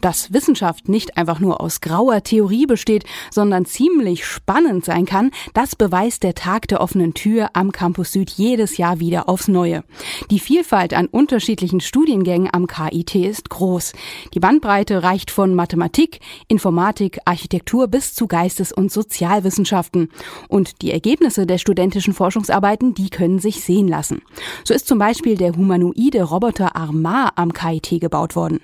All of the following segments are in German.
Dass Wissenschaft nicht einfach nur aus grauer Theorie besteht, sondern ziemlich spannend sein kann, das beweist der Tag der offenen Tür am Campus Süd jedes Jahr wieder aufs Neue. Die Vielfalt an unterschiedlichen Studiengängen am KIT ist groß. Die Bandbreite reicht von Mathematik, Informatik, Architektur bis zu Geistes- und Sozialwissenschaften. Und die Ergebnisse der studentischen Forschungsarbeiten, die können sich sehen lassen. So ist zum Beispiel der humanoide Roboter Armar am KIT gebaut worden.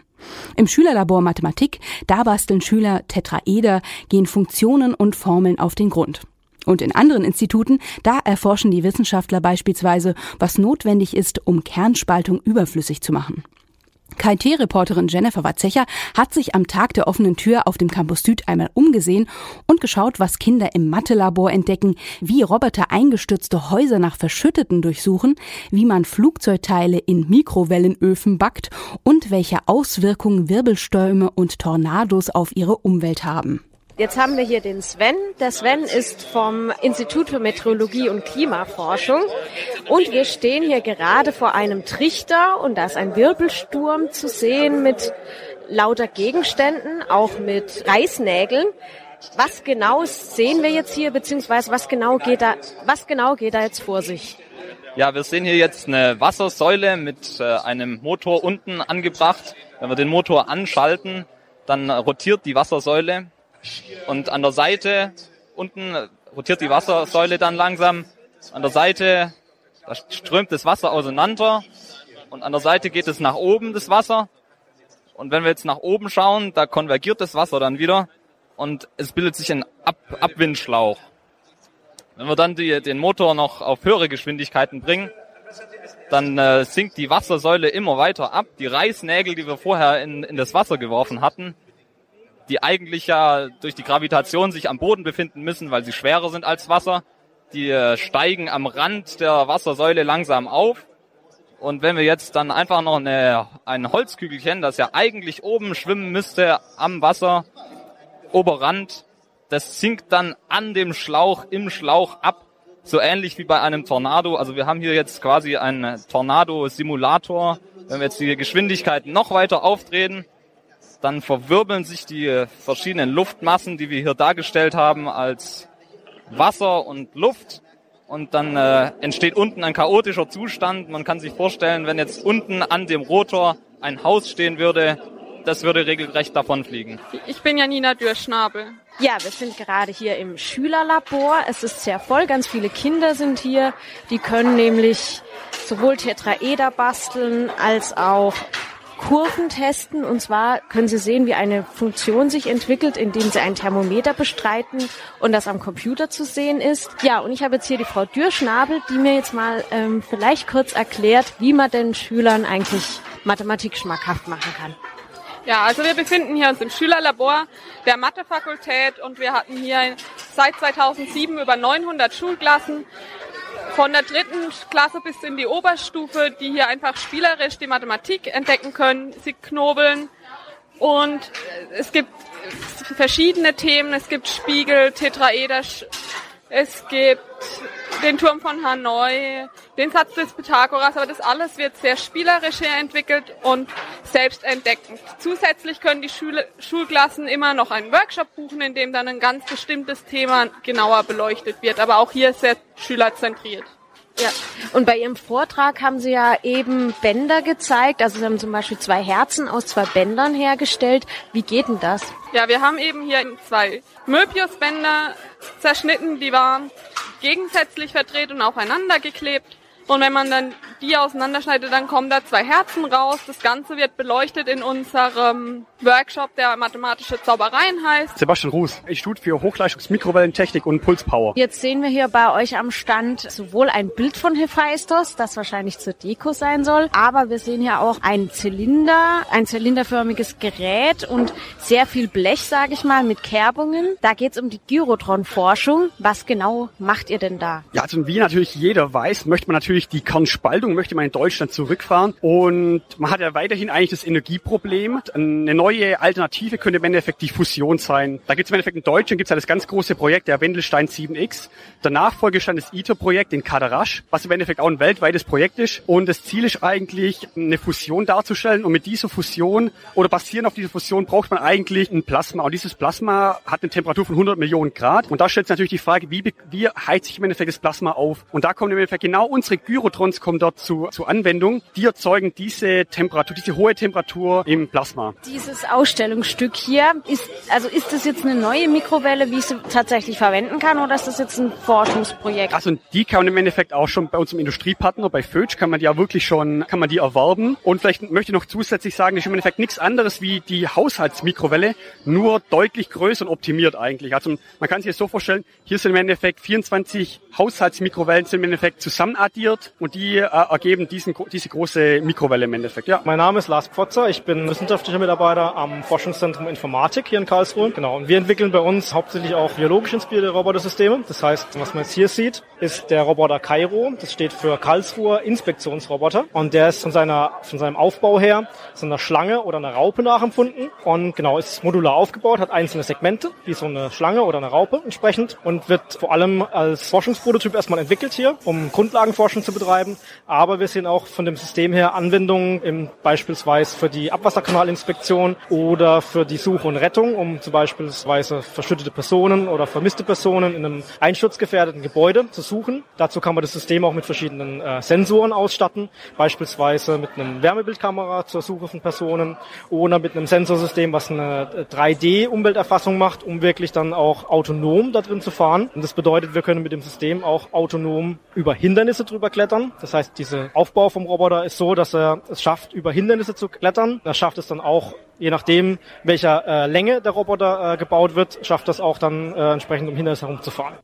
Im Schülerlabor Mathematik, da basteln Schüler Tetraeder, gehen Funktionen und Formeln auf den Grund. Und in anderen Instituten, da erforschen die Wissenschaftler beispielsweise, was notwendig ist, um Kernspaltung überflüssig zu machen. KIT-Reporterin Jennifer Watzecher hat sich am Tag der offenen Tür auf dem Campus Süd einmal umgesehen und geschaut, was Kinder im Mathelabor entdecken, wie Roboter eingestürzte Häuser nach Verschütteten durchsuchen, wie man Flugzeugteile in Mikrowellenöfen backt und welche Auswirkungen Wirbelstürme und Tornados auf ihre Umwelt haben. Jetzt haben wir hier den Sven. Der Sven ist vom Institut für Meteorologie und Klimaforschung. Und wir stehen hier gerade vor einem Trichter und da ist ein Wirbelsturm zu sehen mit lauter Gegenständen, auch mit Reißnägeln. Was genau sehen wir jetzt hier, beziehungsweise was genau geht da, was genau geht da jetzt vor sich? Ja, wir sehen hier jetzt eine Wassersäule mit äh, einem Motor unten angebracht. Wenn wir den Motor anschalten, dann rotiert die Wassersäule und an der Seite unten rotiert die Wassersäule dann langsam. An der Seite da strömt das Wasser auseinander und an der Seite geht es nach oben, das Wasser. Und wenn wir jetzt nach oben schauen, da konvergiert das Wasser dann wieder und es bildet sich ein Ab Abwindschlauch. Wenn wir dann die, den Motor noch auf höhere Geschwindigkeiten bringen, dann äh, sinkt die Wassersäule immer weiter ab. Die Reißnägel, die wir vorher in, in das Wasser geworfen hatten, die eigentlich ja durch die Gravitation sich am Boden befinden müssen, weil sie schwerer sind als Wasser. Die äh, steigen am Rand der Wassersäule langsam auf. Und wenn wir jetzt dann einfach noch eine, ein Holzkügelchen, das ja eigentlich oben schwimmen müsste am Wasser, Oberrand, das sinkt dann an dem Schlauch, im Schlauch ab, so ähnlich wie bei einem Tornado. Also wir haben hier jetzt quasi einen Tornado-Simulator. Wenn wir jetzt die Geschwindigkeit noch weiter auftreten, dann verwirbeln sich die verschiedenen Luftmassen, die wir hier dargestellt haben, als Wasser und Luft. Und dann äh, entsteht unten ein chaotischer Zustand. Man kann sich vorstellen, wenn jetzt unten an dem Rotor ein Haus stehen würde, das würde regelrecht davonfliegen. Ich bin Janina Dürrschnabel. Ja, wir sind gerade hier im Schülerlabor. Es ist sehr voll, ganz viele Kinder sind hier. Die können nämlich sowohl Tetraeder basteln als auch Kurven testen. Und zwar können Sie sehen, wie eine Funktion sich entwickelt, indem Sie ein Thermometer bestreiten und das am Computer zu sehen ist. Ja, und ich habe jetzt hier die Frau Dürrschnabel, die mir jetzt mal ähm, vielleicht kurz erklärt, wie man den Schülern eigentlich Mathematik schmackhaft machen kann. Ja, also wir befinden hier uns im Schülerlabor der Mathefakultät und wir hatten hier seit 2007 über 900 Schulklassen von der dritten Klasse bis in die Oberstufe, die hier einfach spielerisch die Mathematik entdecken können. Sie knobeln und es gibt verschiedene Themen. Es gibt Spiegel, Tetraeder, es gibt den Turm von Hanoi, den Satz des Pythagoras, aber das alles wird sehr spielerisch entwickelt und selbstentdeckend. Zusätzlich können die Schule, Schulklassen immer noch einen Workshop buchen, in dem dann ein ganz bestimmtes Thema genauer beleuchtet wird, aber auch hier sehr schülerzentriert. Ja, und bei Ihrem Vortrag haben Sie ja eben Bänder gezeigt. Also Sie haben zum Beispiel zwei Herzen aus zwei Bändern hergestellt. Wie geht denn das? Ja, wir haben eben hier zwei Möbiusbänder zerschnitten, die waren gegensätzlich verdreht und aufeinander geklebt. Und wenn man dann die auseinanderschneidet, dann kommen da zwei Herzen raus. Das Ganze wird beleuchtet in unserem Workshop, der mathematische Zaubereien heißt. Sebastian Ruß, Institut für Hochleistungsmikrowellentechnik und Pulspower. Jetzt sehen wir hier bei euch am Stand sowohl ein Bild von Hephaistos, das wahrscheinlich zur Deko sein soll, aber wir sehen hier auch einen Zylinder, ein zylinderförmiges Gerät und sehr viel Blech, sage ich mal, mit Kerbungen. Da geht es um die Gyrotron-Forschung. Was genau macht ihr denn da? Ja, also wie natürlich jeder weiß, möchte man natürlich die Kernspaltung Haltung möchte man in Deutschland zurückfahren. Und man hat ja weiterhin eigentlich das Energieproblem. Eine neue Alternative könnte im Endeffekt die Fusion sein. Da gibt es im Endeffekt in Deutschland gibt's ja das ganz große Projekt, der Wendelstein 7X. Der Nachfolgestand das ITER-Projekt in Kadarasch, was im Endeffekt auch ein weltweites Projekt ist. Und das Ziel ist eigentlich, eine Fusion darzustellen. Und mit dieser Fusion oder basierend auf dieser Fusion braucht man eigentlich ein Plasma. Und dieses Plasma hat eine Temperatur von 100 Millionen Grad. Und da stellt sich natürlich die Frage, wie, wie heizt sich im Endeffekt das Plasma auf? Und da kommt im Endeffekt genau unsere Gyrotrons kommen dort zu, zu Anwendung. Die erzeugen diese Temperatur, diese hohe Temperatur im Plasma. Dieses Ausstellungsstück hier, ist, also ist das jetzt eine neue Mikrowelle, wie ich sie tatsächlich verwenden kann, oder ist das jetzt ein Forschungsprojekt? Also die kann man im Endeffekt auch schon bei unserem Industriepartner, bei Fötsch, kann man die ja wirklich schon, kann man die erwerben. Und vielleicht möchte ich noch zusätzlich sagen, das ist im Endeffekt nichts anderes wie die Haushaltsmikrowelle, nur deutlich größer und optimiert eigentlich. Also man kann sich das so vorstellen, hier sind im Endeffekt 24 Haushaltsmikrowellen sind im Endeffekt zusammenaddiert und die äh, ergeben diesen, diese große Mikrowelle im Endeffekt. Ja. Mein Name ist Lars Pfotzer, ich bin wissenschaftlicher Mitarbeiter am Forschungszentrum Informatik hier in Karlsruhe. Genau, und wir entwickeln bei uns hauptsächlich auch biologisch inspirierte Robotersysteme. Das heißt, was man jetzt hier sieht, ist der Roboter Cairo. Das steht für Karlsruher Inspektionsroboter und der ist von seiner von seinem Aufbau her so einer Schlange oder einer Raupe nachempfunden und genau ist modular aufgebaut, hat einzelne Segmente wie so eine Schlange oder eine Raupe entsprechend und wird vor allem als Forschungsprototyp erstmal entwickelt hier, um Grundlagenforschung zu betreiben. Aber wir sehen auch von dem System her Anwendungen im, beispielsweise für die Abwasserkanalinspektion oder für die Suche und Rettung, um zum beispielsweise verschüttete Personen oder vermisste Personen in einem einsturzgefährdeten Gebäude zu suchen. Dazu kann man das System auch mit verschiedenen äh, Sensoren ausstatten, beispielsweise mit einem Wärmebildkamera zur Suche von Personen oder mit einem Sensorsystem, was eine 3D-Umwelterfassung macht, um wirklich dann auch autonom da drin zu fahren. Und das bedeutet, wir können mit dem System auch autonom über Hindernisse drüber klettern. Das heißt, dieser Aufbau vom Roboter ist so, dass er es schafft, über Hindernisse zu klettern. Er schafft es dann auch, je nachdem, welcher äh, Länge der Roboter äh, gebaut wird, schafft das auch dann äh, entsprechend um Hindernisse herumzufahren.